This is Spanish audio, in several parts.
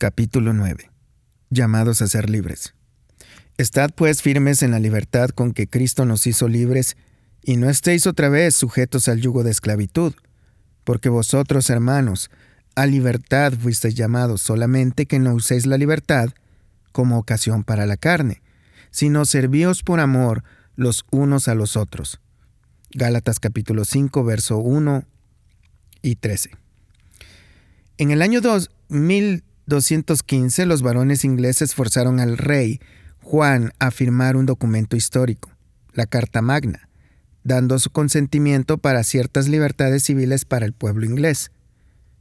Capítulo 9. Llamados a ser libres. Estad pues firmes en la libertad con que Cristo nos hizo libres, y no estéis otra vez sujetos al yugo de esclavitud, porque vosotros, hermanos, a libertad fuisteis llamados, solamente que no uséis la libertad como ocasión para la carne, sino servíos por amor los unos a los otros. Gálatas capítulo 5, verso 1 y 13. En el año 2000 215 los varones ingleses forzaron al rey Juan a firmar un documento histórico, la Carta Magna, dando su consentimiento para ciertas libertades civiles para el pueblo inglés.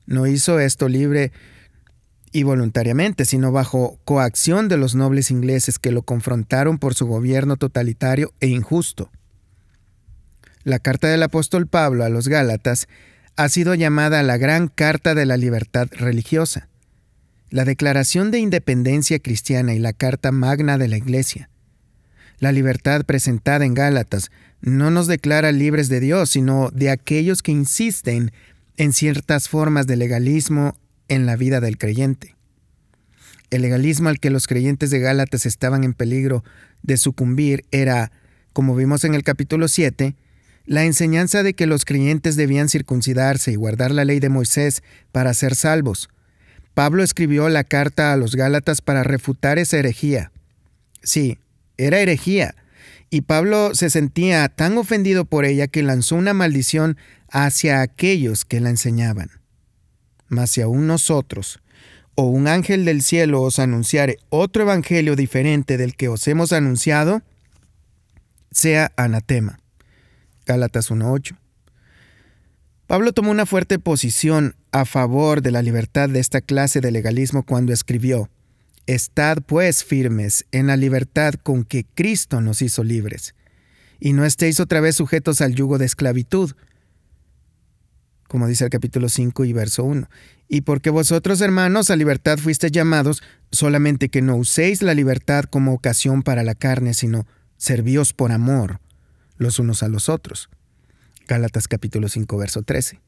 No hizo esto libre y voluntariamente, sino bajo coacción de los nobles ingleses que lo confrontaron por su gobierno totalitario e injusto. La carta del apóstol Pablo a los Gálatas ha sido llamada la Gran Carta de la Libertad Religiosa la Declaración de Independencia Cristiana y la Carta Magna de la Iglesia. La libertad presentada en Gálatas no nos declara libres de Dios, sino de aquellos que insisten en ciertas formas de legalismo en la vida del creyente. El legalismo al que los creyentes de Gálatas estaban en peligro de sucumbir era, como vimos en el capítulo 7, la enseñanza de que los creyentes debían circuncidarse y guardar la ley de Moisés para ser salvos, Pablo escribió la carta a los Gálatas para refutar esa herejía. Sí, era herejía, y Pablo se sentía tan ofendido por ella que lanzó una maldición hacia aquellos que la enseñaban. Mas si aún nosotros, o un ángel del cielo os anunciare otro evangelio diferente del que os hemos anunciado, sea anatema. Gálatas 1.8. Pablo tomó una fuerte posición a favor de la libertad de esta clase de legalismo cuando escribió, Estad pues firmes en la libertad con que Cristo nos hizo libres, y no estéis otra vez sujetos al yugo de esclavitud, como dice el capítulo 5 y verso 1. Y porque vosotros, hermanos, a libertad fuisteis llamados, solamente que no uséis la libertad como ocasión para la carne, sino servíos por amor los unos a los otros. Gálatas capítulo 5, verso 13.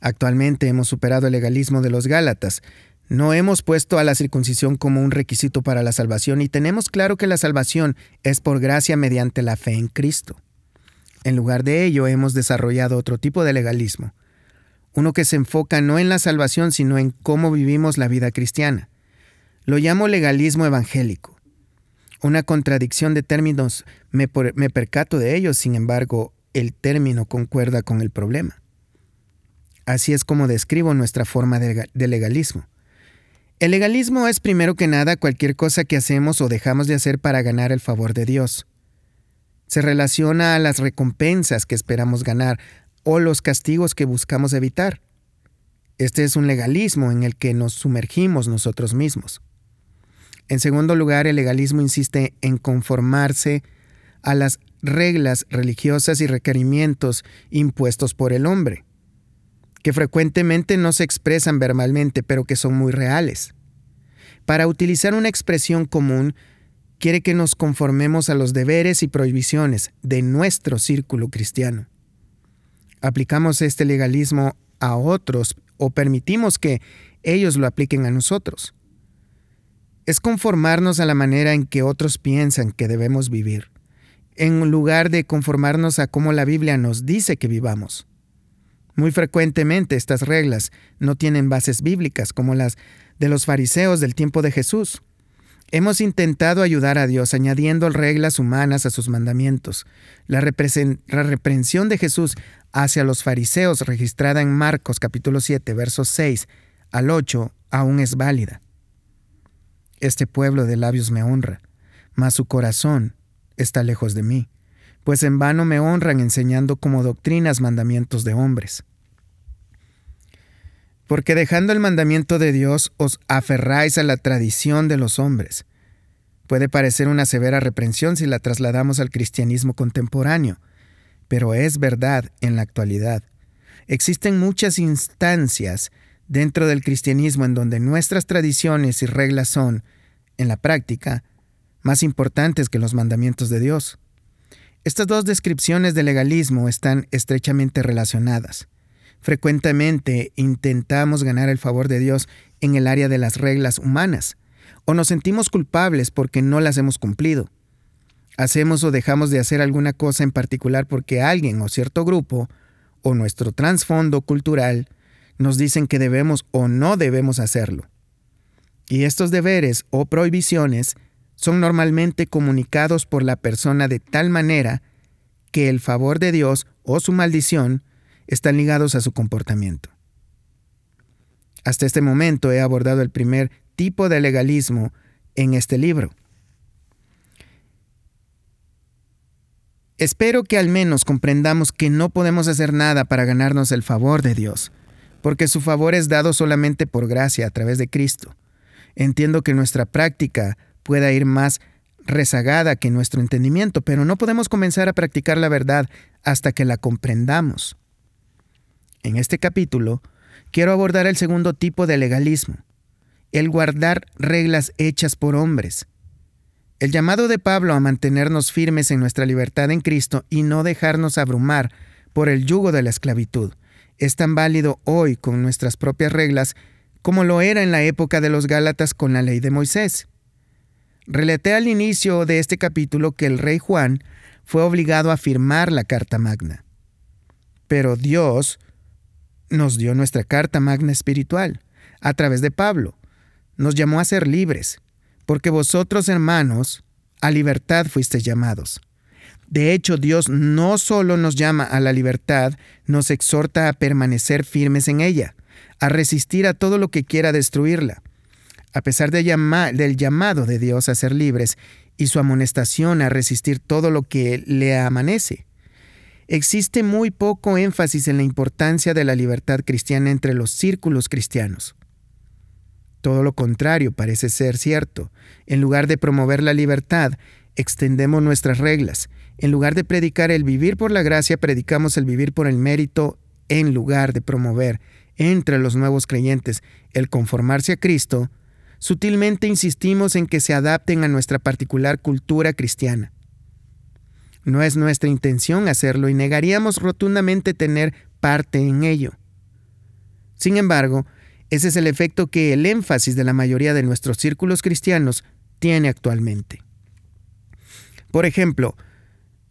Actualmente hemos superado el legalismo de los Gálatas. No hemos puesto a la circuncisión como un requisito para la salvación y tenemos claro que la salvación es por gracia mediante la fe en Cristo. En lugar de ello hemos desarrollado otro tipo de legalismo, uno que se enfoca no en la salvación sino en cómo vivimos la vida cristiana. Lo llamo legalismo evangélico. Una contradicción de términos, me, me percato de ello, sin embargo, el término concuerda con el problema. Así es como describo nuestra forma de legalismo. El legalismo es primero que nada cualquier cosa que hacemos o dejamos de hacer para ganar el favor de Dios. Se relaciona a las recompensas que esperamos ganar o los castigos que buscamos evitar. Este es un legalismo en el que nos sumergimos nosotros mismos. En segundo lugar, el legalismo insiste en conformarse a las reglas religiosas y requerimientos impuestos por el hombre, que frecuentemente no se expresan verbalmente, pero que son muy reales. Para utilizar una expresión común, quiere que nos conformemos a los deberes y prohibiciones de nuestro círculo cristiano. Aplicamos este legalismo a otros o permitimos que ellos lo apliquen a nosotros. Es conformarnos a la manera en que otros piensan que debemos vivir en lugar de conformarnos a cómo la Biblia nos dice que vivamos. Muy frecuentemente estas reglas no tienen bases bíblicas como las de los fariseos del tiempo de Jesús. Hemos intentado ayudar a Dios añadiendo reglas humanas a sus mandamientos. La, reprensión de Jesús hacia los fariseos registrada en Marcos capítulo 7 versos 6 al 8 aún es válida. Este pueblo de labios me honra, mas su corazón está lejos de mí, pues en vano me honran enseñando como doctrinas mandamientos de hombres. Porque dejando el mandamiento de Dios os aferráis a la tradición de los hombres. Puede parecer una severa reprensión si la trasladamos al cristianismo contemporáneo, pero es verdad en la actualidad. Existen muchas instancias dentro del cristianismo en donde nuestras tradiciones y reglas son, en la práctica, más importantes que los mandamientos de Dios. Estas dos descripciones de legalismo están estrechamente relacionadas. Frecuentemente intentamos ganar el favor de Dios en el área de las reglas humanas, o nos sentimos culpables porque no las hemos cumplido. Hacemos o dejamos de hacer alguna cosa en particular porque alguien o cierto grupo, o nuestro trasfondo cultural, nos dicen que debemos o no debemos hacerlo. Y estos deberes o prohibiciones son normalmente comunicados por la persona de tal manera que el favor de Dios o su maldición están ligados a su comportamiento. Hasta este momento he abordado el primer tipo de legalismo en este libro. Espero que al menos comprendamos que no podemos hacer nada para ganarnos el favor de Dios, porque su favor es dado solamente por gracia a través de Cristo. Entiendo que nuestra práctica pueda ir más rezagada que nuestro entendimiento, pero no podemos comenzar a practicar la verdad hasta que la comprendamos. En este capítulo, quiero abordar el segundo tipo de legalismo, el guardar reglas hechas por hombres. El llamado de Pablo a mantenernos firmes en nuestra libertad en Cristo y no dejarnos abrumar por el yugo de la esclavitud es tan válido hoy con nuestras propias reglas como lo era en la época de los Gálatas con la ley de Moisés. Relaté al inicio de este capítulo que el rey Juan fue obligado a firmar la Carta Magna. Pero Dios nos dio nuestra Carta Magna espiritual a través de Pablo. Nos llamó a ser libres, porque vosotros, hermanos, a libertad fuisteis llamados. De hecho, Dios no solo nos llama a la libertad, nos exhorta a permanecer firmes en ella, a resistir a todo lo que quiera destruirla a pesar del llamado de Dios a ser libres y su amonestación a resistir todo lo que le amanece. Existe muy poco énfasis en la importancia de la libertad cristiana entre los círculos cristianos. Todo lo contrario parece ser cierto. En lugar de promover la libertad, extendemos nuestras reglas. En lugar de predicar el vivir por la gracia, predicamos el vivir por el mérito en lugar de promover entre los nuevos creyentes el conformarse a Cristo, sutilmente insistimos en que se adapten a nuestra particular cultura cristiana. No es nuestra intención hacerlo y negaríamos rotundamente tener parte en ello. Sin embargo, ese es el efecto que el énfasis de la mayoría de nuestros círculos cristianos tiene actualmente. Por ejemplo,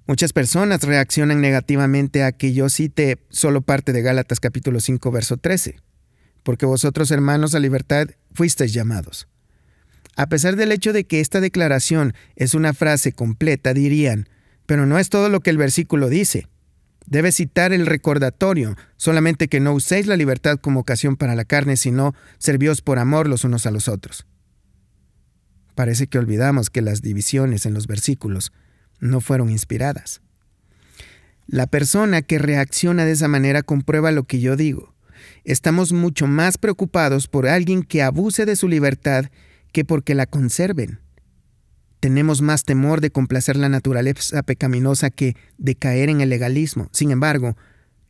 muchas personas reaccionan negativamente a que yo cite solo parte de Gálatas capítulo 5 verso 13 porque vosotros hermanos a libertad fuisteis llamados. A pesar del hecho de que esta declaración es una frase completa, dirían, pero no es todo lo que el versículo dice. Debe citar el recordatorio, solamente que no uséis la libertad como ocasión para la carne, sino servíos por amor los unos a los otros. Parece que olvidamos que las divisiones en los versículos no fueron inspiradas. La persona que reacciona de esa manera comprueba lo que yo digo estamos mucho más preocupados por alguien que abuse de su libertad que porque la conserven. Tenemos más temor de complacer la naturaleza pecaminosa que de caer en el legalismo. Sin embargo,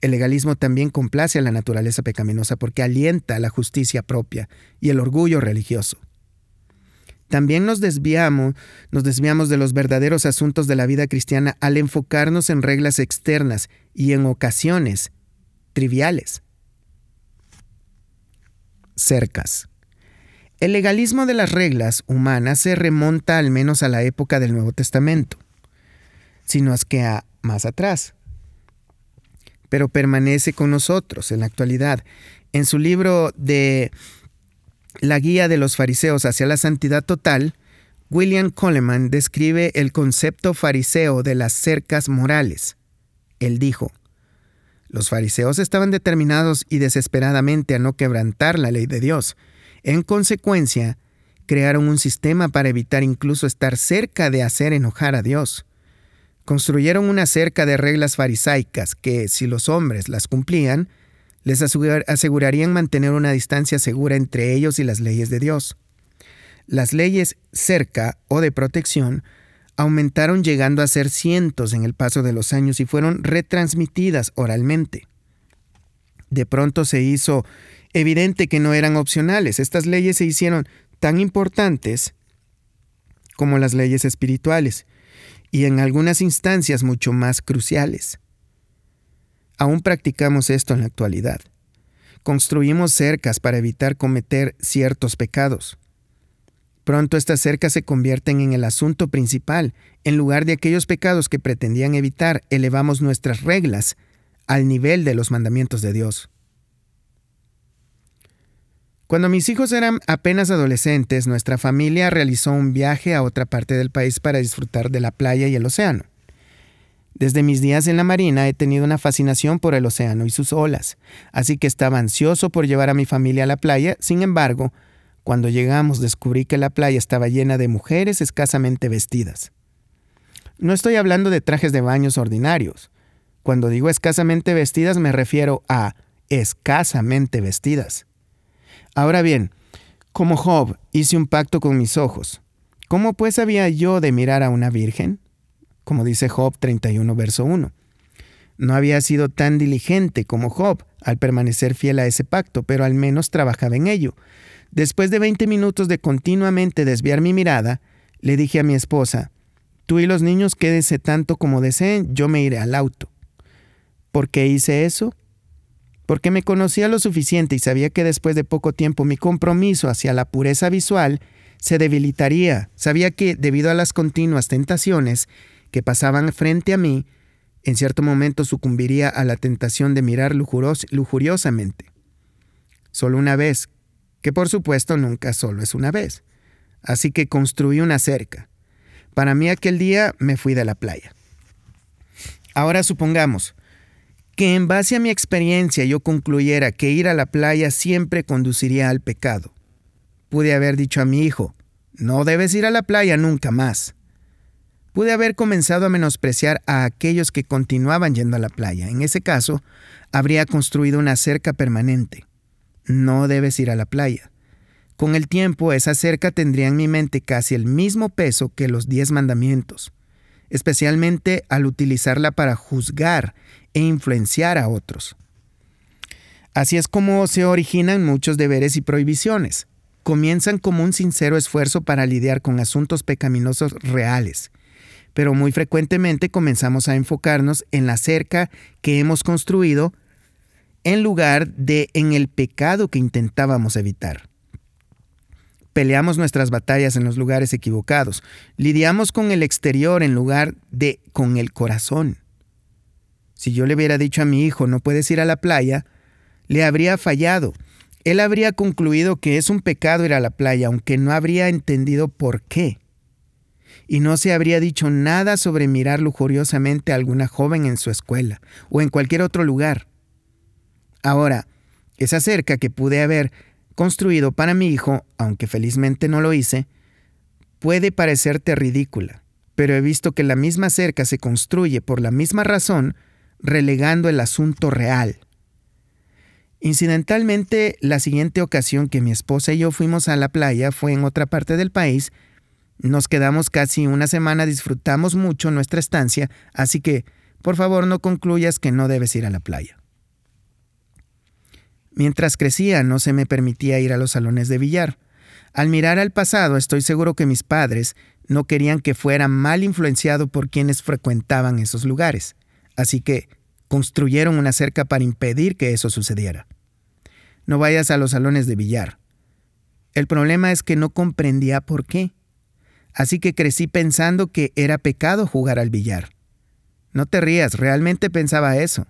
el legalismo también complace a la naturaleza pecaminosa porque alienta la justicia propia y el orgullo religioso. También nos desviamos, nos desviamos de los verdaderos asuntos de la vida cristiana al enfocarnos en reglas externas y en ocasiones triviales cercas. El legalismo de las reglas humanas se remonta al menos a la época del Nuevo Testamento, sino es que a más atrás. Pero permanece con nosotros en la actualidad. En su libro de La guía de los fariseos hacia la santidad total, William Coleman describe el concepto fariseo de las cercas morales. Él dijo, los fariseos estaban determinados y desesperadamente a no quebrantar la ley de Dios. En consecuencia, crearon un sistema para evitar incluso estar cerca de hacer enojar a Dios. Construyeron una cerca de reglas farisaicas que, si los hombres las cumplían, les asegurarían mantener una distancia segura entre ellos y las leyes de Dios. Las leyes cerca o de protección aumentaron llegando a ser cientos en el paso de los años y fueron retransmitidas oralmente. De pronto se hizo evidente que no eran opcionales. Estas leyes se hicieron tan importantes como las leyes espirituales y en algunas instancias mucho más cruciales. Aún practicamos esto en la actualidad. Construimos cercas para evitar cometer ciertos pecados. Pronto estas cercas se convierten en el asunto principal. En lugar de aquellos pecados que pretendían evitar, elevamos nuestras reglas al nivel de los mandamientos de Dios. Cuando mis hijos eran apenas adolescentes, nuestra familia realizó un viaje a otra parte del país para disfrutar de la playa y el océano. Desde mis días en la Marina he tenido una fascinación por el océano y sus olas, así que estaba ansioso por llevar a mi familia a la playa, sin embargo, cuando llegamos descubrí que la playa estaba llena de mujeres escasamente vestidas. No estoy hablando de trajes de baños ordinarios. Cuando digo escasamente vestidas me refiero a escasamente vestidas. Ahora bien, como Job hice un pacto con mis ojos, ¿cómo pues había yo de mirar a una virgen? Como dice Job 31, verso 1. No había sido tan diligente como Job al permanecer fiel a ese pacto, pero al menos trabajaba en ello. Después de 20 minutos de continuamente desviar mi mirada, le dije a mi esposa, tú y los niños quédense tanto como deseen, yo me iré al auto. ¿Por qué hice eso? Porque me conocía lo suficiente y sabía que después de poco tiempo mi compromiso hacia la pureza visual se debilitaría. Sabía que, debido a las continuas tentaciones que pasaban frente a mí, en cierto momento sucumbiría a la tentación de mirar lujuriosamente. Solo una vez que por supuesto nunca solo es una vez. Así que construí una cerca. Para mí aquel día me fui de la playa. Ahora supongamos que en base a mi experiencia yo concluyera que ir a la playa siempre conduciría al pecado. Pude haber dicho a mi hijo, no debes ir a la playa nunca más. Pude haber comenzado a menospreciar a aquellos que continuaban yendo a la playa. En ese caso, habría construido una cerca permanente no debes ir a la playa. Con el tiempo, esa cerca tendría en mi mente casi el mismo peso que los diez mandamientos, especialmente al utilizarla para juzgar e influenciar a otros. Así es como se originan muchos deberes y prohibiciones. Comienzan como un sincero esfuerzo para lidiar con asuntos pecaminosos reales, pero muy frecuentemente comenzamos a enfocarnos en la cerca que hemos construido en lugar de en el pecado que intentábamos evitar. Peleamos nuestras batallas en los lugares equivocados. Lidiamos con el exterior en lugar de con el corazón. Si yo le hubiera dicho a mi hijo no puedes ir a la playa, le habría fallado. Él habría concluido que es un pecado ir a la playa, aunque no habría entendido por qué. Y no se habría dicho nada sobre mirar lujuriosamente a alguna joven en su escuela o en cualquier otro lugar. Ahora, esa cerca que pude haber construido para mi hijo, aunque felizmente no lo hice, puede parecerte ridícula, pero he visto que la misma cerca se construye por la misma razón, relegando el asunto real. Incidentalmente, la siguiente ocasión que mi esposa y yo fuimos a la playa fue en otra parte del país. Nos quedamos casi una semana, disfrutamos mucho nuestra estancia, así que, por favor, no concluyas que no debes ir a la playa. Mientras crecía no se me permitía ir a los salones de billar. Al mirar al pasado estoy seguro que mis padres no querían que fuera mal influenciado por quienes frecuentaban esos lugares, así que construyeron una cerca para impedir que eso sucediera. No vayas a los salones de billar. El problema es que no comprendía por qué. Así que crecí pensando que era pecado jugar al billar. No te rías, realmente pensaba eso.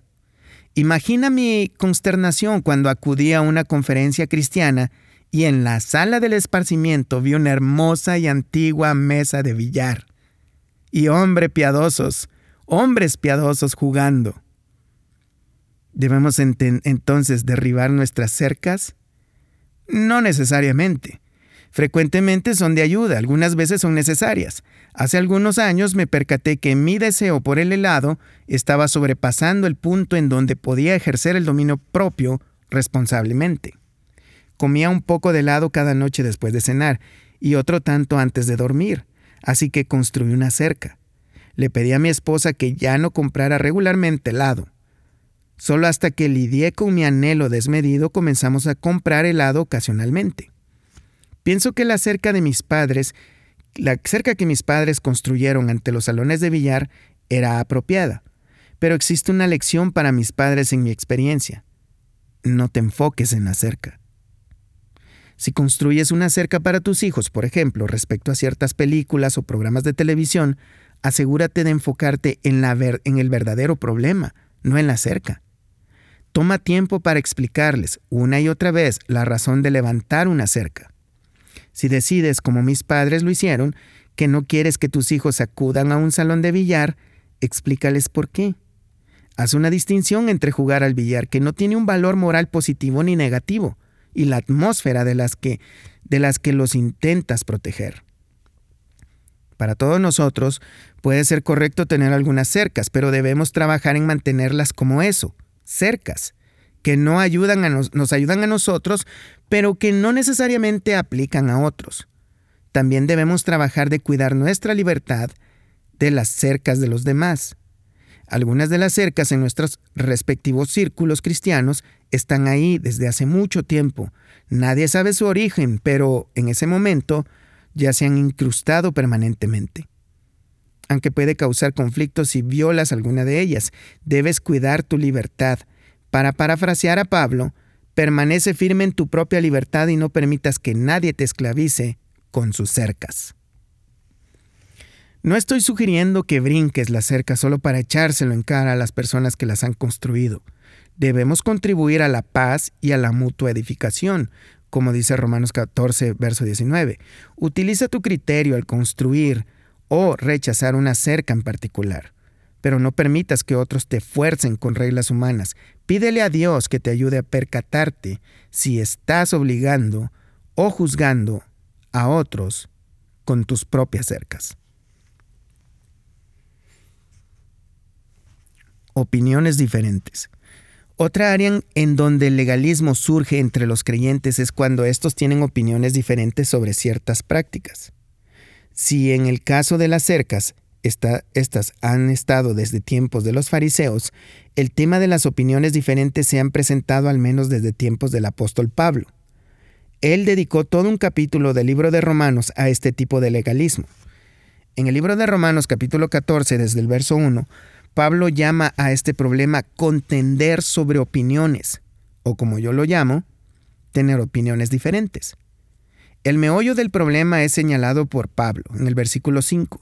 Imagina mi consternación cuando acudí a una conferencia cristiana y en la sala del esparcimiento vi una hermosa y antigua mesa de billar. Y hombres piadosos, hombres piadosos jugando. ¿Debemos entonces derribar nuestras cercas? No necesariamente. Frecuentemente son de ayuda, algunas veces son necesarias. Hace algunos años me percaté que mi deseo por el helado estaba sobrepasando el punto en donde podía ejercer el dominio propio responsablemente. Comía un poco de helado cada noche después de cenar y otro tanto antes de dormir, así que construí una cerca. Le pedí a mi esposa que ya no comprara regularmente helado. Solo hasta que lidié con mi anhelo desmedido comenzamos a comprar helado ocasionalmente. Pienso que la cerca de mis padres, la cerca que mis padres construyeron ante los salones de billar era apropiada, pero existe una lección para mis padres en mi experiencia. No te enfoques en la cerca. Si construyes una cerca para tus hijos, por ejemplo, respecto a ciertas películas o programas de televisión, asegúrate de enfocarte en, el verdadero problema, no en la cerca. Toma tiempo para explicarles una y otra vez la razón de levantar una cerca. Si decides, como mis padres lo hicieron, que no quieres que tus hijos acudan a un salón de billar, explícales por qué. Haz una distinción entre jugar al billar, que no tiene un valor moral positivo ni negativo, y la atmósfera de las que, de las que los intentas proteger. Para todos nosotros puede ser correcto tener algunas cercas, pero debemos trabajar en mantenerlas como eso, cercas, que no ayudan a nos, nos ayudan a nosotros, pero que no necesariamente aplican a otros. También debemos trabajar de cuidar nuestra libertad de las cercas de los demás. Algunas de las cercas en nuestros respectivos círculos cristianos están ahí desde hace mucho tiempo. Nadie sabe su origen, pero en ese momento ya se han incrustado permanentemente. Aunque puede causar conflictos si violas alguna de ellas, debes cuidar tu libertad. Para parafrasear a Pablo, permanece firme en tu propia libertad y no permitas que nadie te esclavice con sus cercas. No estoy sugiriendo que brinques la cerca solo para echárselo en cara a las personas que las han construido. Debemos contribuir a la paz y a la mutua edificación, como dice Romanos 14, verso 19. Utiliza tu criterio al construir o rechazar una cerca en particular, pero no permitas que otros te fuercen con reglas humanas. Pídele a Dios que te ayude a percatarte si estás obligando o juzgando a otros con tus propias cercas. opiniones diferentes. Otra área en donde el legalismo surge entre los creyentes es cuando estos tienen opiniones diferentes sobre ciertas prácticas. Si en el caso de las cercas, estas han estado desde tiempos de los fariseos, el tema de las opiniones diferentes se han presentado al menos desde tiempos del apóstol Pablo. Él dedicó todo un capítulo del libro de Romanos a este tipo de legalismo. En el libro de Romanos capítulo 14, desde el verso 1, Pablo llama a este problema contender sobre opiniones, o como yo lo llamo, tener opiniones diferentes. El meollo del problema es señalado por Pablo en el versículo 5.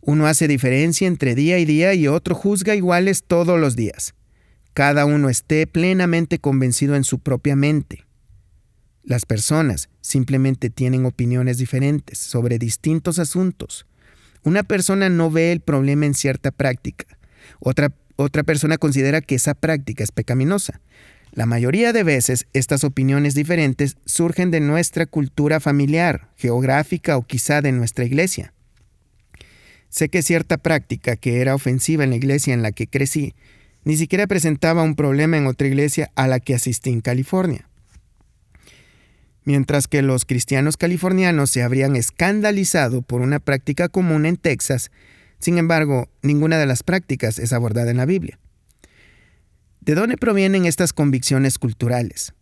Uno hace diferencia entre día y día y otro juzga iguales todos los días. Cada uno esté plenamente convencido en su propia mente. Las personas simplemente tienen opiniones diferentes sobre distintos asuntos. Una persona no ve el problema en cierta práctica, otra, otra persona considera que esa práctica es pecaminosa. La mayoría de veces estas opiniones diferentes surgen de nuestra cultura familiar, geográfica o quizá de nuestra iglesia. Sé que cierta práctica que era ofensiva en la iglesia en la que crecí ni siquiera presentaba un problema en otra iglesia a la que asistí en California. Mientras que los cristianos californianos se habrían escandalizado por una práctica común en Texas, sin embargo, ninguna de las prácticas es abordada en la Biblia. ¿De dónde provienen estas convicciones culturales?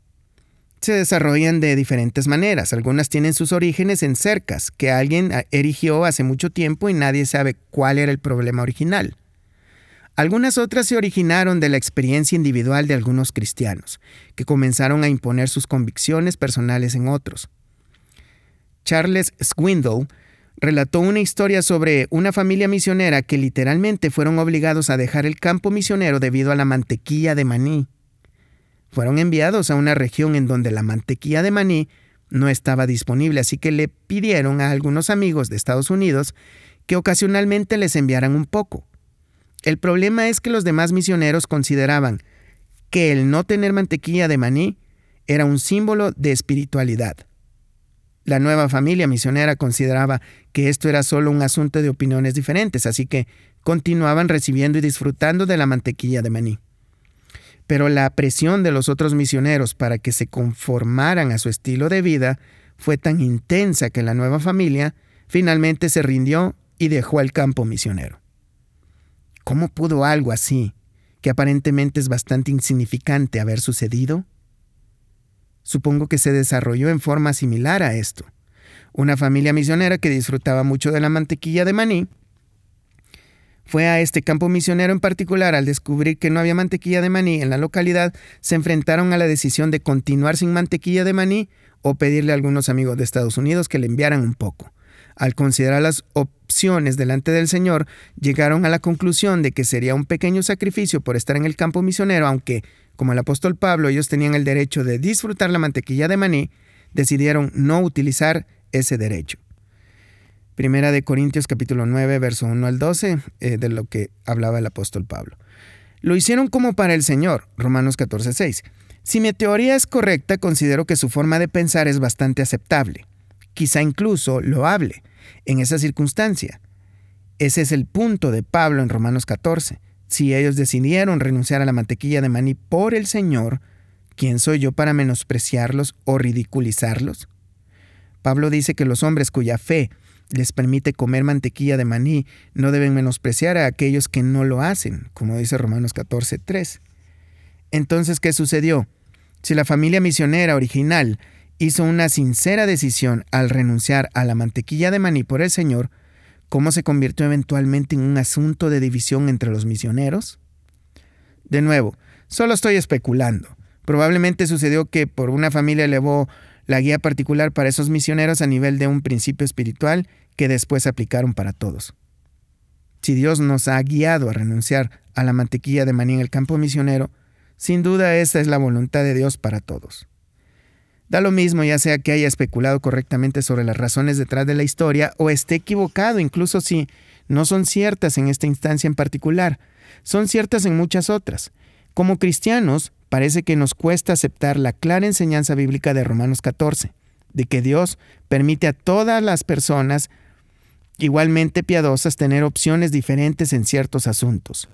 Se desarrollan de diferentes maneras. Algunas tienen sus orígenes en cercas que alguien erigió hace mucho tiempo y nadie sabe cuál era el problema original. Algunas otras se originaron de la experiencia individual de algunos cristianos, que comenzaron a imponer sus convicciones personales en otros. Charles Swindoll relató una historia sobre una familia misionera que literalmente fueron obligados a dejar el campo misionero debido a la mantequilla de maní. Fueron enviados a una región en donde la mantequilla de maní no estaba disponible, así que le pidieron a algunos amigos de Estados Unidos que ocasionalmente les enviaran un poco. El problema es que los demás misioneros consideraban que el no tener mantequilla de maní era un símbolo de espiritualidad. La nueva familia misionera consideraba que esto era solo un asunto de opiniones diferentes, así que continuaban recibiendo y disfrutando de la mantequilla de maní. Pero la presión de los otros misioneros para que se conformaran a su estilo de vida fue tan intensa que la nueva familia finalmente se rindió y dejó el campo misionero. ¿Cómo pudo algo así, que aparentemente es bastante insignificante, haber sucedido? Supongo que se desarrolló en forma similar a esto. Una familia misionera que disfrutaba mucho de la mantequilla de maní fue a este campo misionero en particular, al descubrir que no había mantequilla de maní en la localidad, se enfrentaron a la decisión de continuar sin mantequilla de maní o pedirle a algunos amigos de Estados Unidos que le enviaran un poco. Al considerar las opciones delante del Señor, llegaron a la conclusión de que sería un pequeño sacrificio por estar en el campo misionero, aunque, como el apóstol Pablo, ellos tenían el derecho de disfrutar la mantequilla de maní, decidieron no utilizar ese derecho. Primera de Corintios capítulo 9, verso 1 al 12, eh, de lo que hablaba el apóstol Pablo. Lo hicieron como para el Señor, Romanos 14, 6. Si mi teoría es correcta, considero que su forma de pensar es bastante aceptable, quizá incluso loable, en esa circunstancia. Ese es el punto de Pablo en Romanos 14. Si ellos decidieron renunciar a la mantequilla de maní por el Señor, ¿quién soy yo para menospreciarlos o ridiculizarlos? Pablo dice que los hombres cuya fe les permite comer mantequilla de maní, no deben menospreciar a aquellos que no lo hacen, como dice Romanos 14, 3. Entonces, ¿qué sucedió? Si la familia misionera original hizo una sincera decisión al renunciar a la mantequilla de maní por el Señor, ¿cómo se convirtió eventualmente en un asunto de división entre los misioneros? De nuevo, solo estoy especulando. Probablemente sucedió que por una familia elevó la guía particular para esos misioneros a nivel de un principio espiritual que después aplicaron para todos. Si Dios nos ha guiado a renunciar a la mantequilla de maní en el campo misionero, sin duda esa es la voluntad de Dios para todos. Da lo mismo ya sea que haya especulado correctamente sobre las razones detrás de la historia o esté equivocado, incluso si no son ciertas en esta instancia en particular, son ciertas en muchas otras. Como cristianos, parece que nos cuesta aceptar la clara enseñanza bíblica de Romanos 14, de que Dios permite a todas las personas igualmente piadosas tener opciones diferentes en ciertos asuntos.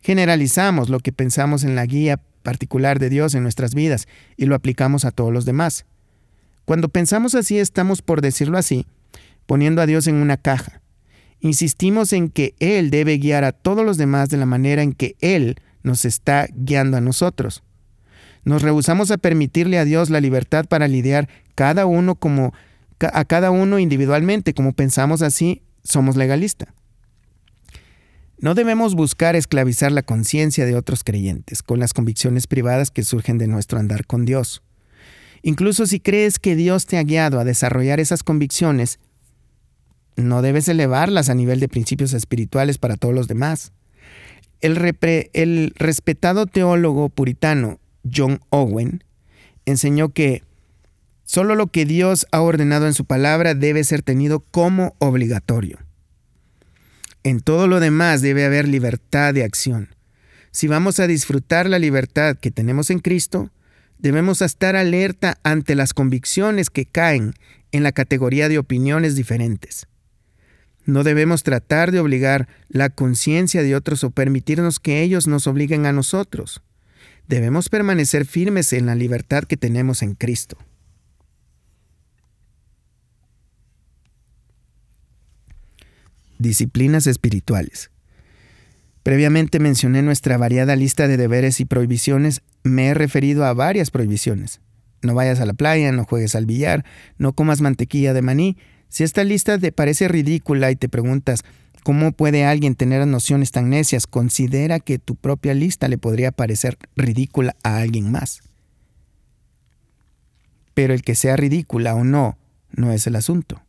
Generalizamos lo que pensamos en la guía particular de Dios en nuestras vidas y lo aplicamos a todos los demás. Cuando pensamos así estamos, por decirlo así, poniendo a Dios en una caja. Insistimos en que Él debe guiar a todos los demás de la manera en que Él nos está guiando a nosotros. Nos rehusamos a permitirle a Dios la libertad para lidiar cada uno como a cada uno individualmente, como pensamos así, somos legalistas. No debemos buscar esclavizar la conciencia de otros creyentes con las convicciones privadas que surgen de nuestro andar con Dios. Incluso si crees que Dios te ha guiado a desarrollar esas convicciones, no debes elevarlas a nivel de principios espirituales para todos los demás. El, respetado teólogo puritano John Owen enseñó que solo lo que Dios ha ordenado en su palabra debe ser tenido como obligatorio. En todo lo demás debe haber libertad de acción. Si vamos a disfrutar la libertad que tenemos en Cristo, debemos estar alerta ante las convicciones que caen en la categoría de opiniones diferentes. No debemos tratar de obligar la conciencia de otros o permitirnos que ellos nos obliguen a nosotros. Debemos permanecer firmes en la libertad que tenemos en Cristo. Disciplinas espirituales. Previamente mencioné nuestra variada lista de deberes y prohibiciones. Me he referido a varias prohibiciones. No vayas a la playa, no juegues al billar, no comas mantequilla de maní, si esta lista te parece ridícula y te preguntas cómo puede alguien tener nociones tan necias, considera que tu propia lista le podría parecer ridícula a alguien más. Pero el que sea ridícula o no, no es el asunto.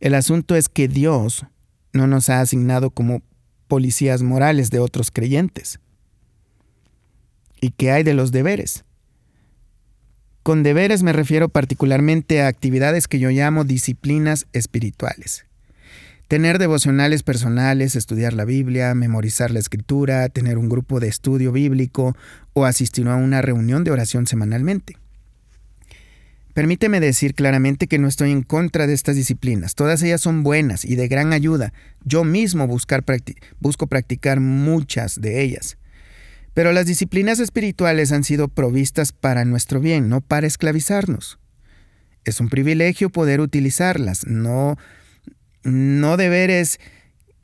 El asunto es que Dios no nos ha asignado como policías morales de otros creyentes. ¿Y qué hay de los deberes? Con deberes me refiero particularmente a actividades que yo llamo disciplinas espirituales. Tener devocionales personales, estudiar la Biblia, memorizar la escritura, tener un grupo de estudio bíblico o asistir a una reunión de oración semanalmente. Permíteme decir claramente que no estoy en contra de estas disciplinas. Todas ellas son buenas y de gran ayuda. Yo mismo busco practicar muchas de ellas. Pero las disciplinas espirituales han sido provistas para nuestro bien, no para esclavizarnos. Es un privilegio poder utilizarlas, no, no deberes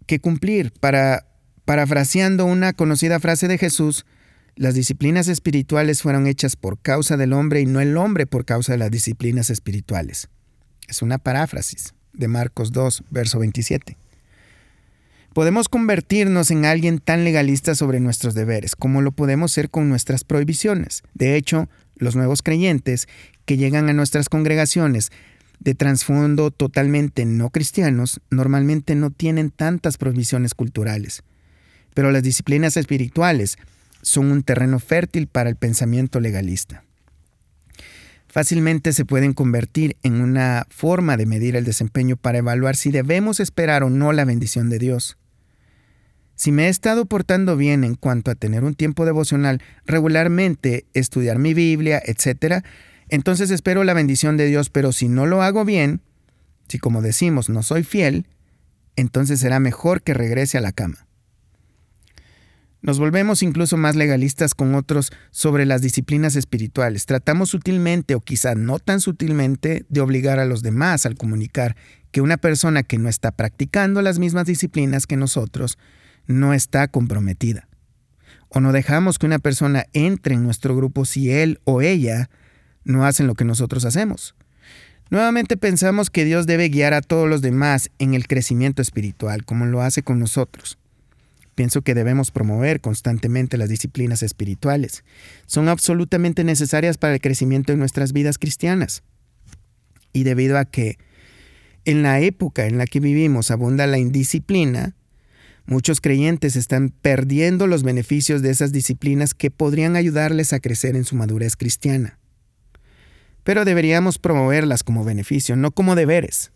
que cumplir. Para, parafraseando una conocida frase de Jesús, las disciplinas espirituales fueron hechas por causa del hombre y no el hombre por causa de las disciplinas espirituales. Es una paráfrasis de Marcos 2, verso 27. Podemos convertirnos en alguien tan legalista sobre nuestros deberes como lo podemos ser con nuestras prohibiciones. De hecho, los nuevos creyentes que llegan a nuestras congregaciones de trasfondo totalmente no cristianos normalmente no tienen tantas prohibiciones culturales. Pero las disciplinas espirituales son un terreno fértil para el pensamiento legalista. Fácilmente se pueden convertir en una forma de medir el desempeño para evaluar si debemos esperar o no la bendición de Dios. Si me he estado portando bien en cuanto a tener un tiempo devocional, regularmente estudiar mi Biblia, etc., entonces espero la bendición de Dios, pero si no lo hago bien, si como decimos no soy fiel, entonces será mejor que regrese a la cama. Nos volvemos incluso más legalistas con otros sobre las disciplinas espirituales. Tratamos sutilmente o quizá no tan sutilmente de obligar a los demás al comunicar que una persona que no está practicando las mismas disciplinas que nosotros no está comprometida. O no dejamos que una persona entre en nuestro grupo si él o ella no hacen lo que nosotros hacemos. Nuevamente pensamos que Dios debe guiar a todos los demás en el crecimiento espiritual, como lo hace con nosotros. Pienso que debemos promover constantemente las disciplinas espirituales. Son absolutamente necesarias para el crecimiento de nuestras vidas cristianas. Y debido a que en la época en la que vivimos abunda la indisciplina, Muchos creyentes están perdiendo los beneficios de esas disciplinas que podrían ayudarles a crecer en su madurez cristiana. Pero deberíamos promoverlas como beneficio, no como deberes.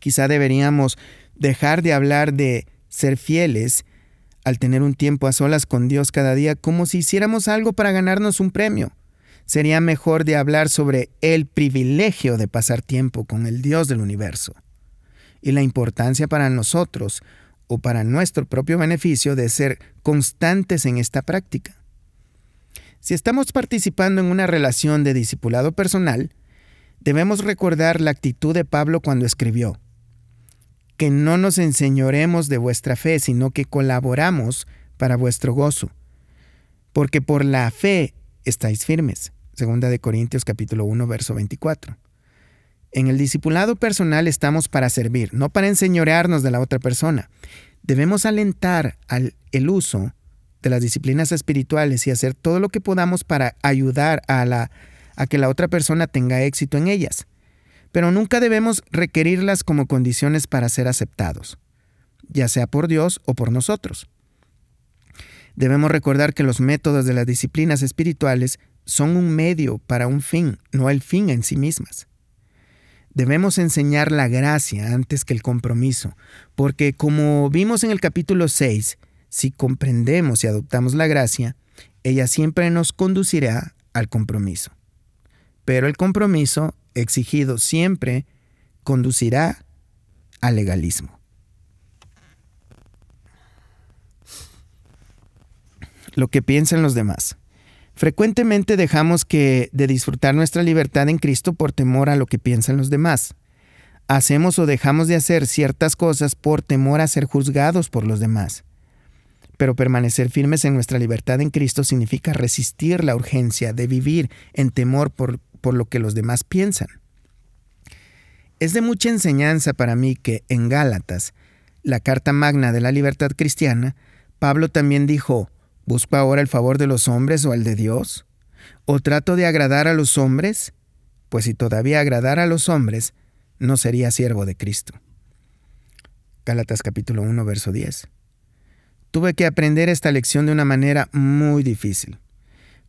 Quizá deberíamos dejar de hablar de ser fieles al tener un tiempo a solas con Dios cada día como si hiciéramos algo para ganarnos un premio. Sería mejor de hablar sobre el privilegio de pasar tiempo con el Dios del universo y la importancia para nosotros para nuestro propio beneficio de ser constantes en esta práctica. Si estamos participando en una relación de discipulado personal, debemos recordar la actitud de Pablo cuando escribió, que no nos enseñoremos de vuestra fe, sino que colaboramos para vuestro gozo, porque por la fe estáis firmes. Segunda de Corintios capítulo 1 verso 24. En el discipulado personal estamos para servir, no para enseñorearnos de la otra persona. Debemos alentar al, el uso de las disciplinas espirituales y hacer todo lo que podamos para ayudar a, la, a que la otra persona tenga éxito en ellas. Pero nunca debemos requerirlas como condiciones para ser aceptados, ya sea por Dios o por nosotros. Debemos recordar que los métodos de las disciplinas espirituales son un medio para un fin, no el fin en sí mismas. Debemos enseñar la gracia antes que el compromiso, porque como vimos en el capítulo 6, si comprendemos y adoptamos la gracia, ella siempre nos conducirá al compromiso. Pero el compromiso exigido siempre conducirá al legalismo. Lo que piensan los demás. Frecuentemente dejamos que de disfrutar nuestra libertad en Cristo por temor a lo que piensan los demás. Hacemos o dejamos de hacer ciertas cosas por temor a ser juzgados por los demás. Pero permanecer firmes en nuestra libertad en Cristo significa resistir la urgencia de vivir en temor por, por lo que los demás piensan. Es de mucha enseñanza para mí que en Gálatas, la carta magna de la libertad cristiana, Pablo también dijo, ¿Busco ahora el favor de los hombres o el de Dios? ¿O trato de agradar a los hombres? Pues si todavía agradara a los hombres, no sería siervo de Cristo. Gálatas capítulo 1, verso 10. Tuve que aprender esta lección de una manera muy difícil.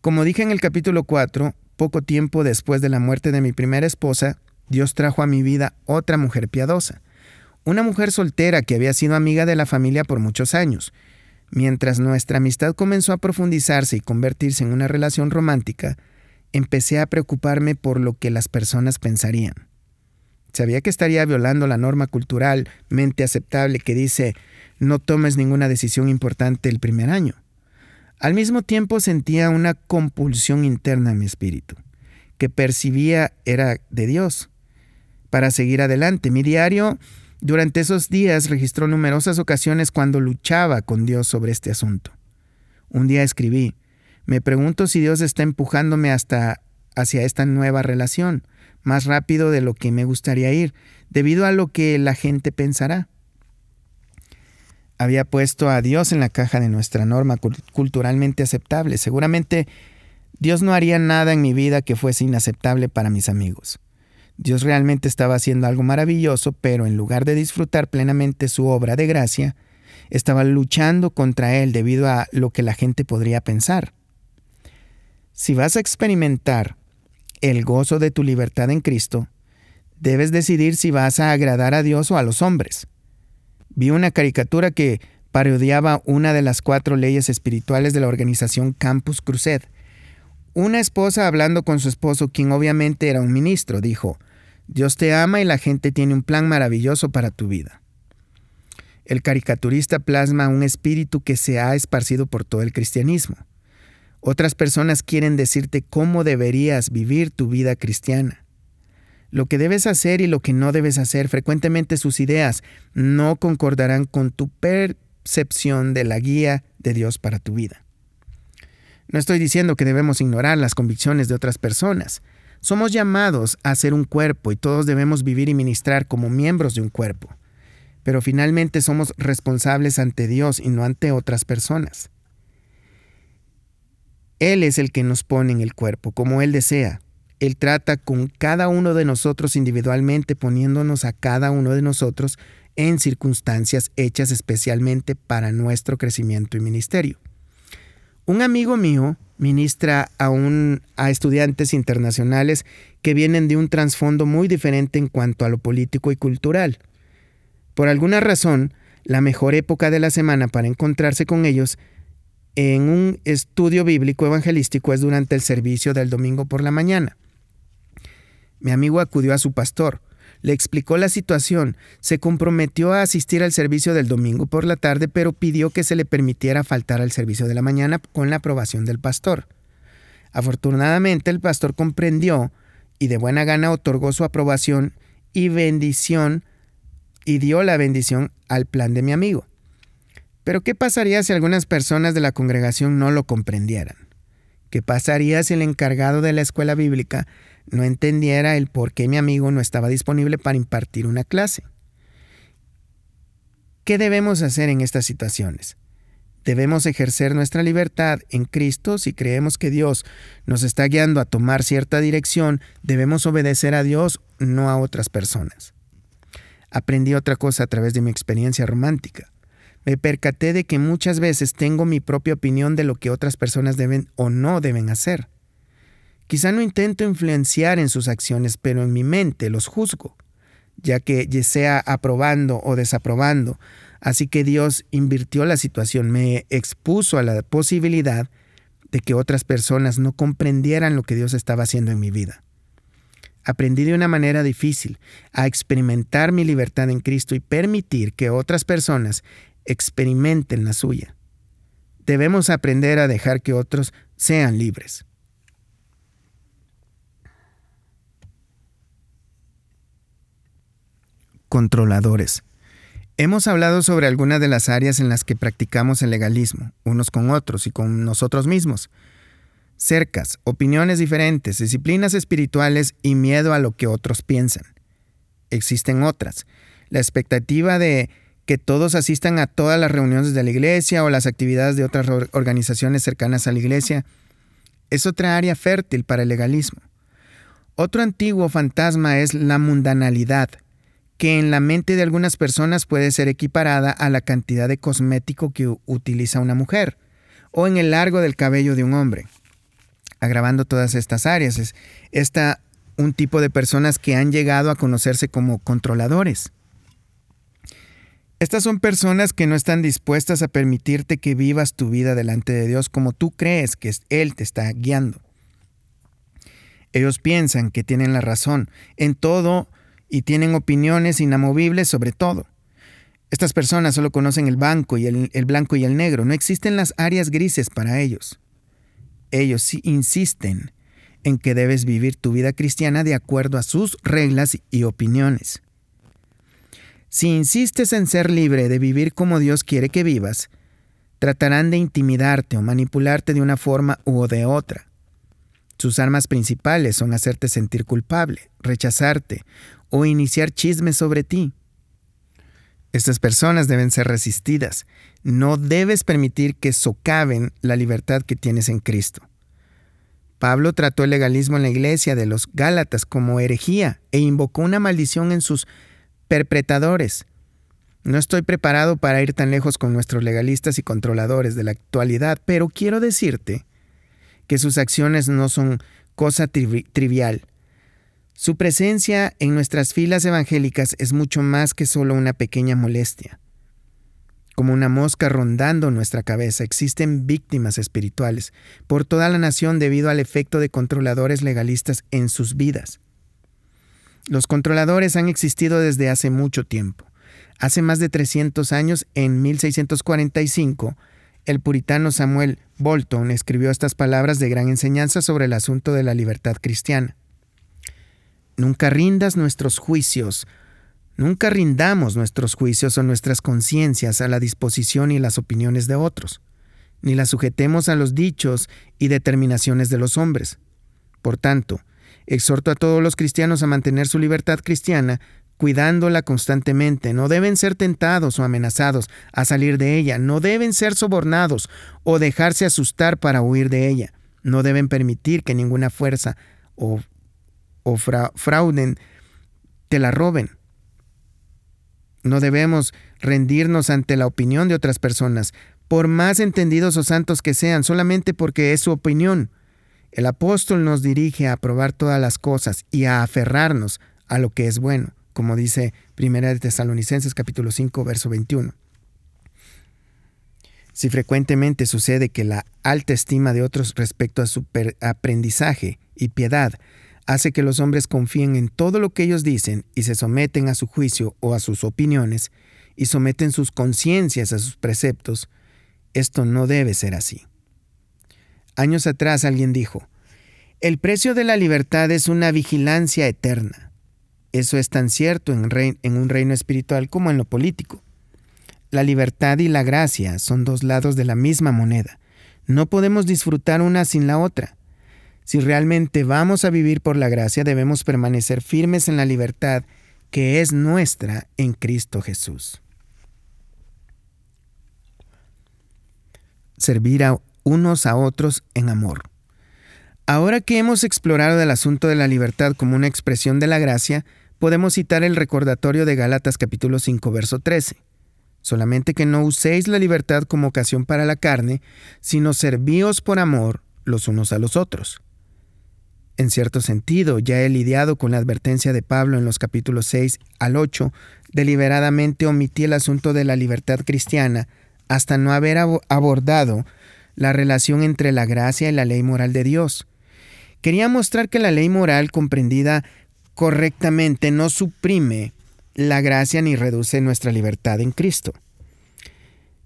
Como dije en el capítulo 4, poco tiempo después de la muerte de mi primera esposa, Dios trajo a mi vida otra mujer piadosa, una mujer soltera que había sido amiga de la familia por muchos años, Mientras nuestra amistad comenzó a profundizarse y convertirse en una relación romántica, empecé a preocuparme por lo que las personas pensarían. Sabía que estaría violando la norma culturalmente aceptable que dice no tomes ninguna decisión importante el primer año. Al mismo tiempo sentía una compulsión interna en mi espíritu, que percibía era de Dios, para seguir adelante. Mi diario durante esos días registró numerosas ocasiones cuando luchaba con Dios sobre este asunto. Un día escribí, me pregunto si Dios está empujándome hasta hacia esta nueva relación, más rápido de lo que me gustaría ir, debido a lo que la gente pensará. había puesto a Dios en la caja de nuestra norma culturalmente aceptable. Seguramente Dios no haría nada en mi vida que fuese inaceptable para mis amigos. Dios realmente estaba haciendo algo maravilloso, pero en lugar de disfrutar plenamente su obra de gracia, estaba luchando contra él debido a lo que la gente podría pensar. Si vas a experimentar el gozo de tu libertad en Cristo, debes decidir si vas a agradar a Dios o a los hombres. Vi una caricatura que parodiaba una de las cuatro leyes espirituales de la organización Campus Crused. Una esposa hablando con su esposo, quien obviamente era un ministro, dijo, Dios te ama y la gente tiene un plan maravilloso para tu vida. El caricaturista plasma un espíritu que se ha esparcido por todo el cristianismo. Otras personas quieren decirte cómo deberías vivir tu vida cristiana. Lo que debes hacer y lo que no debes hacer, frecuentemente sus ideas no concordarán con tu percepción de la guía de Dios para tu vida. No estoy diciendo que debemos ignorar las convicciones de otras personas. Somos llamados a ser un cuerpo y todos debemos vivir y ministrar como miembros de un cuerpo. Pero finalmente somos responsables ante Dios y no ante otras personas. Él es el que nos pone en el cuerpo, como Él desea. Él trata con cada uno de nosotros individualmente, poniéndonos a cada uno de nosotros en circunstancias hechas especialmente para nuestro crecimiento y ministerio. Un amigo mío ministra a, un, a estudiantes internacionales que vienen de un trasfondo muy diferente en cuanto a lo político y cultural. Por alguna razón, la mejor época de la semana para encontrarse con ellos en un estudio bíblico evangelístico es durante el servicio del domingo por la mañana. Mi amigo acudió a su pastor, le explicó la situación, se comprometió a asistir al servicio del domingo por la tarde, pero pidió que se le permitiera faltar al servicio de la mañana con la aprobación del pastor. Afortunadamente el pastor comprendió y de buena gana otorgó su aprobación y bendición y dio la bendición al plan de mi amigo. Pero ¿qué pasaría si algunas personas de la congregación no lo comprendieran? ¿Qué pasaría si el encargado de la escuela bíblica no entendiera el por qué mi amigo no estaba disponible para impartir una clase. ¿Qué debemos hacer en estas situaciones? Debemos ejercer nuestra libertad en Cristo si creemos que Dios nos está guiando a tomar cierta dirección, debemos obedecer a Dios, no a otras personas. Aprendí otra cosa a través de mi experiencia romántica. Me percaté de que muchas veces tengo mi propia opinión de lo que otras personas deben o no deben hacer. Quizá no intento influenciar en sus acciones, pero en mi mente los juzgo, ya que sea aprobando o desaprobando. Así que Dios invirtió la situación, me expuso a la posibilidad de que otras personas no comprendieran lo que Dios estaba haciendo en mi vida. Aprendí de una manera difícil a experimentar mi libertad en Cristo y permitir que otras personas experimenten la suya. Debemos aprender a dejar que otros sean libres. Controladores. Hemos hablado sobre algunas de las áreas en las que practicamos el legalismo, unos con otros y con nosotros mismos. Cercas, opiniones diferentes, disciplinas espirituales y miedo a lo que otros piensan. Existen otras. La expectativa de que todos asistan a todas las reuniones de la iglesia o las actividades de otras organizaciones cercanas a la iglesia es otra área fértil para el legalismo. Otro antiguo fantasma es la mundanalidad, que en la mente de algunas personas puede ser equiparada a la cantidad de cosmético que utiliza una mujer o en el largo del cabello de un hombre. Agravando todas estas áreas, es esta un tipo de personas que han llegado a conocerse como controladores. Estas son personas que no están dispuestas a permitirte que vivas tu vida delante de Dios como tú crees que Él te está guiando. Ellos piensan que tienen la razón en todo y tienen opiniones inamovibles sobre todo. Estas personas solo conocen el, banco y el, blanco y el negro, no existen las áreas grises para ellos. Ellos sí insisten en que debes vivir tu vida cristiana de acuerdo a sus reglas y opiniones. Si insistes en ser libre de vivir como Dios quiere que vivas, tratarán de intimidarte o manipularte de una forma u de otra. Sus armas principales son hacerte sentir culpable, rechazarte o iniciar chismes sobre ti. Estas personas deben ser resistidas. No debes permitir que socaven la libertad que tienes en Cristo. Pablo trató el legalismo en la iglesia de los Gálatas como herejía e invocó una maldición en sus perpetradores. No estoy preparado para ir tan lejos con nuestros legalistas y controladores de la actualidad, pero quiero decirte que sus acciones no son cosa trivial. Su presencia en nuestras filas evangélicas es mucho más que solo una pequeña molestia. Como una mosca rondando nuestra cabeza, existen víctimas espirituales por toda la nación debido al efecto de controladores legalistas en sus vidas. Los controladores han existido desde hace mucho tiempo. Hace más de 300 años, en 1645, el puritano Samuel Bolton escribió estas palabras de gran enseñanza sobre el asunto de la libertad cristiana. Nunca rindas nuestros juicios Nunca rindamos nuestros juicios o nuestras conciencias a la disposición y las opiniones de otros, ni las sujetemos a los dichos y determinaciones de los hombres. Por tanto, exhorto a todos los cristianos a mantener su libertad cristiana, cuidándola constantemente. No deben ser tentados o amenazados a salir de ella, no deben ser sobornados o dejarse asustar para huir de ella. No deben permitir que ninguna fuerza o, o frauden te la roben. No debemos rendirnos ante la opinión de otras personas, por más entendidos o santos que sean, solamente porque es su opinión. El apóstol nos dirige a probar todas las cosas y a aferrarnos a lo que es bueno, como dice 1 de Tesalonicenses capítulo 5 verso 21. Si frecuentemente sucede que la alta estima de otros respecto a su aprendizaje y piedad hace que los hombres confíen en todo lo que ellos dicen y se someten a su juicio o a sus opiniones y someten sus conciencias a sus preceptos, esto no debe ser así. Años atrás alguien dijo, el precio de la libertad es una vigilancia eterna. Eso es tan cierto en, en un reino espiritual como en lo político. La libertad y la gracia son dos lados de la misma moneda. No podemos disfrutar una sin la otra. Si realmente vamos a vivir por la gracia, debemos permanecer firmes en la libertad que es nuestra en Cristo Jesús. Servir a unos a otros en amor. Ahora que hemos explorado el asunto de la libertad como una expresión de la gracia, podemos citar el recordatorio de Gálatas capítulo 5 verso 13. Solamente que no uséis la libertad como ocasión para la carne, sino servíos por amor los unos a los otros. En cierto sentido, ya he lidiado con la advertencia de Pablo en los capítulos 6 al 8, deliberadamente omití el asunto de la libertad cristiana hasta no haber abordado la relación entre la gracia y la ley moral de Dios. Quería mostrar que la ley moral comprendida correctamente no suprime la gracia ni reduce nuestra libertad en Cristo.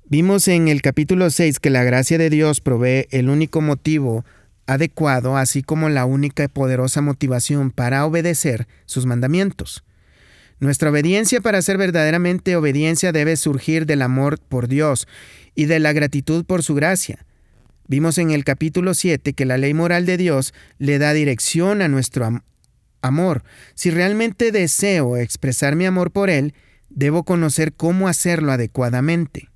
Vimos en el capítulo 6 que la gracia de Dios provee el único motivo adecuado, así como la única y poderosa motivación para obedecer sus mandamientos. Nuestra obediencia para ser verdaderamente obediencia debe surgir del amor por Dios y de la gratitud por su gracia. Vimos en el capítulo 7 que la ley moral de Dios le da dirección a nuestro amor. Si realmente deseo expresar mi amor por Él, debo conocer cómo hacerlo adecuadamente.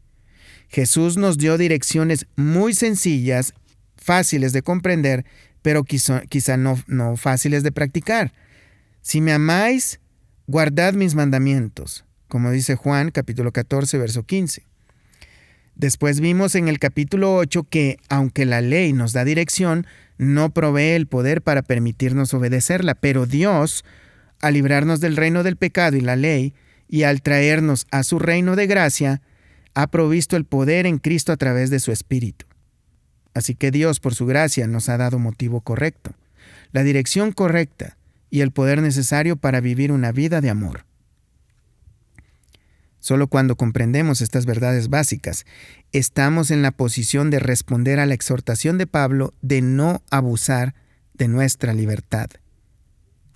Jesús nos dio direcciones muy sencillas fáciles de comprender, pero quizá, no, no fáciles de practicar. Si me amáis, guardad mis mandamientos, como dice Juan capítulo 14, verso 15. Después vimos en el capítulo 8 que, aunque la ley nos da dirección, no provee el poder para permitirnos obedecerla, pero Dios, al librarnos del reino del pecado y la ley, y al traernos a su reino de gracia, ha provisto el poder en Cristo a través de su Espíritu. Así que Dios, por su gracia, nos ha dado motivo correcto, la dirección correcta y el poder necesario para vivir una vida de amor. Solo cuando comprendemos estas verdades básicas, estamos en la posición de responder a la exhortación de Pablo de no abusar de nuestra libertad,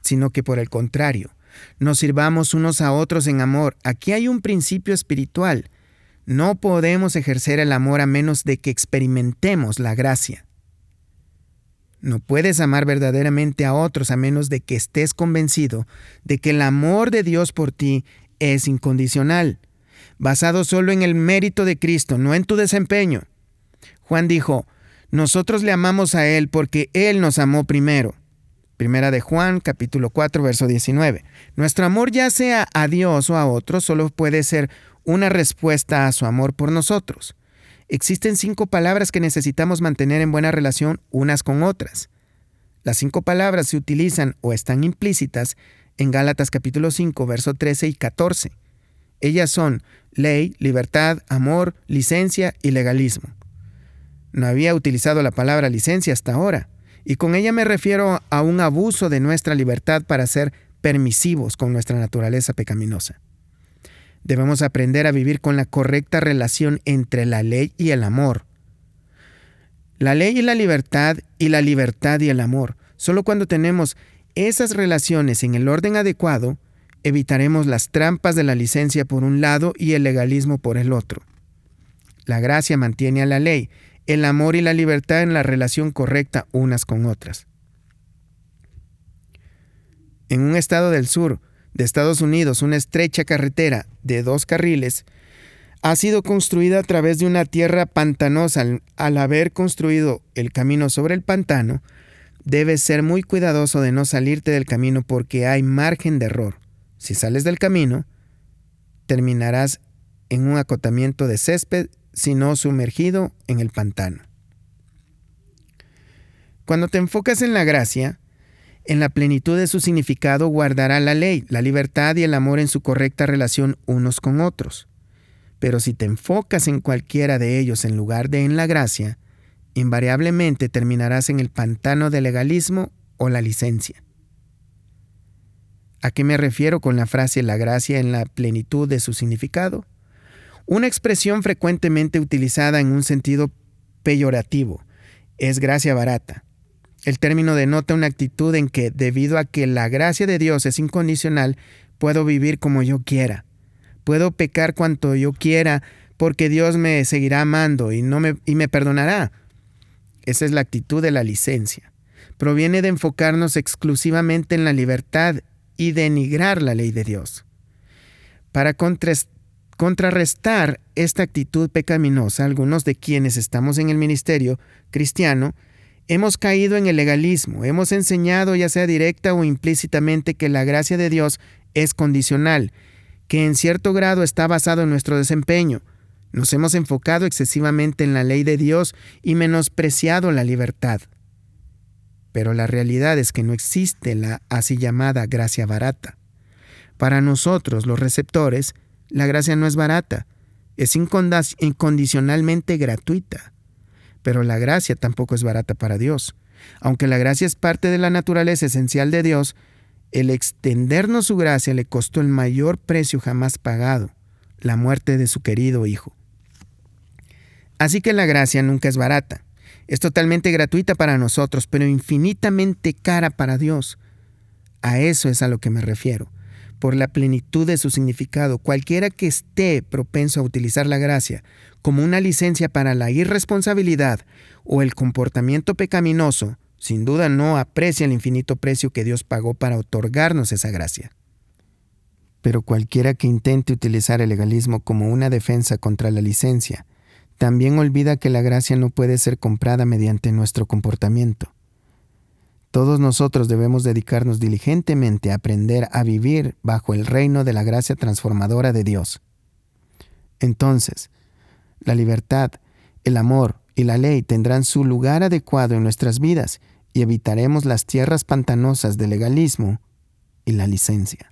sino que por el contrario, nos sirvamos unos a otros en amor. Aquí hay un principio espiritual no podemos ejercer el amor a menos de que experimentemos la gracia. No puedes amar verdaderamente a otros a menos de que estés convencido de que el amor de Dios por ti es incondicional. basado solo en el mérito de Cristo, no en tu desempeño. Juan dijo, nosotros le amamos a Él porque Él nos amó primero. Primera de Juan, capítulo 4, verso 19. Nuestro amor, ya sea a Dios o a otros, solo puede ser una respuesta a su amor por nosotros. Existen cinco palabras que necesitamos mantener en buena relación unas con otras. Las cinco palabras se utilizan o están implícitas en Gálatas capítulo 5, verso 13 y 14. Ellas son ley, libertad, amor, licencia y legalismo. No había utilizado la palabra licencia hasta ahora, y con ella me refiero a un abuso de nuestra libertad para ser permisivos con nuestra naturaleza pecaminosa. Debemos aprender a vivir con la correcta relación entre la ley y el amor. La ley y la libertad y la libertad y el amor. Solo cuando tenemos esas relaciones en el orden adecuado, evitaremos las trampas de la licencia por un lado y el legalismo por el otro. La gracia mantiene a la ley, el amor y la libertad en la relación correcta unas con otras. En un estado del sur de Estados Unidos, una estrecha carretera de dos carriles ha sido construida a través de una tierra pantanosa. Al, haber construido el camino sobre el pantano, debes ser muy cuidadoso de no salirte del camino porque hay margen de error. Si sales del camino, terminarás en un acotamiento de césped, sino sumergido en el pantano. Cuando te enfocas en la gracia, en la plenitud de su significado guardará la ley, la libertad y el amor en su correcta relación unos con otros. Pero si te enfocas en cualquiera de ellos en lugar de en la gracia, invariablemente terminarás en el pantano del legalismo o la licencia. ¿A qué me refiero con la frase la gracia en la plenitud de su significado? Una expresión frecuentemente utilizada en un sentido peyorativo es gracia barata. El término denota una actitud en que, debido a que la gracia de Dios es incondicional, puedo vivir como yo quiera. Puedo pecar cuanto yo quiera porque Dios me seguirá amando y, no me, y me perdonará. Esa es la actitud de la licencia. Proviene de enfocarnos exclusivamente en la libertad y denigrar la ley de Dios. Para contrarrestar esta actitud pecaminosa, algunos de quienes estamos en el ministerio cristiano hemos caído en el legalismo, hemos enseñado ya sea directa o implícitamente que la gracia de Dios es condicional, que en cierto grado está basado en nuestro desempeño, nos hemos enfocado excesivamente en la ley de Dios y menospreciado la libertad. Pero la realidad es que no existe la así llamada gracia barata. Para nosotros, los receptores, la gracia no es barata, es incondicionalmente gratuita. Pero la gracia tampoco es barata para Dios. Aunque la gracia es parte de la naturaleza esencial de Dios, el extendernos su gracia le costó el mayor precio jamás pagado, la muerte de su querido Hijo. Así que la gracia nunca es barata. Es totalmente gratuita para nosotros, pero infinitamente cara para Dios. A eso es a lo que me refiero. Por la plenitud de su significado, cualquiera que esté propenso a utilizar la gracia como una licencia para la irresponsabilidad o el comportamiento pecaminoso, sin duda no aprecia el infinito precio que Dios pagó para otorgarnos esa gracia. Pero cualquiera que intente utilizar el legalismo como una defensa contra la licencia, también olvida que la gracia no puede ser comprada mediante nuestro comportamiento. Todos nosotros debemos dedicarnos diligentemente a aprender a vivir bajo el reino de la gracia transformadora de Dios. Entonces, la libertad, el amor y la ley tendrán su lugar adecuado en nuestras vidas y evitaremos las tierras pantanosas del legalismo y la licencia.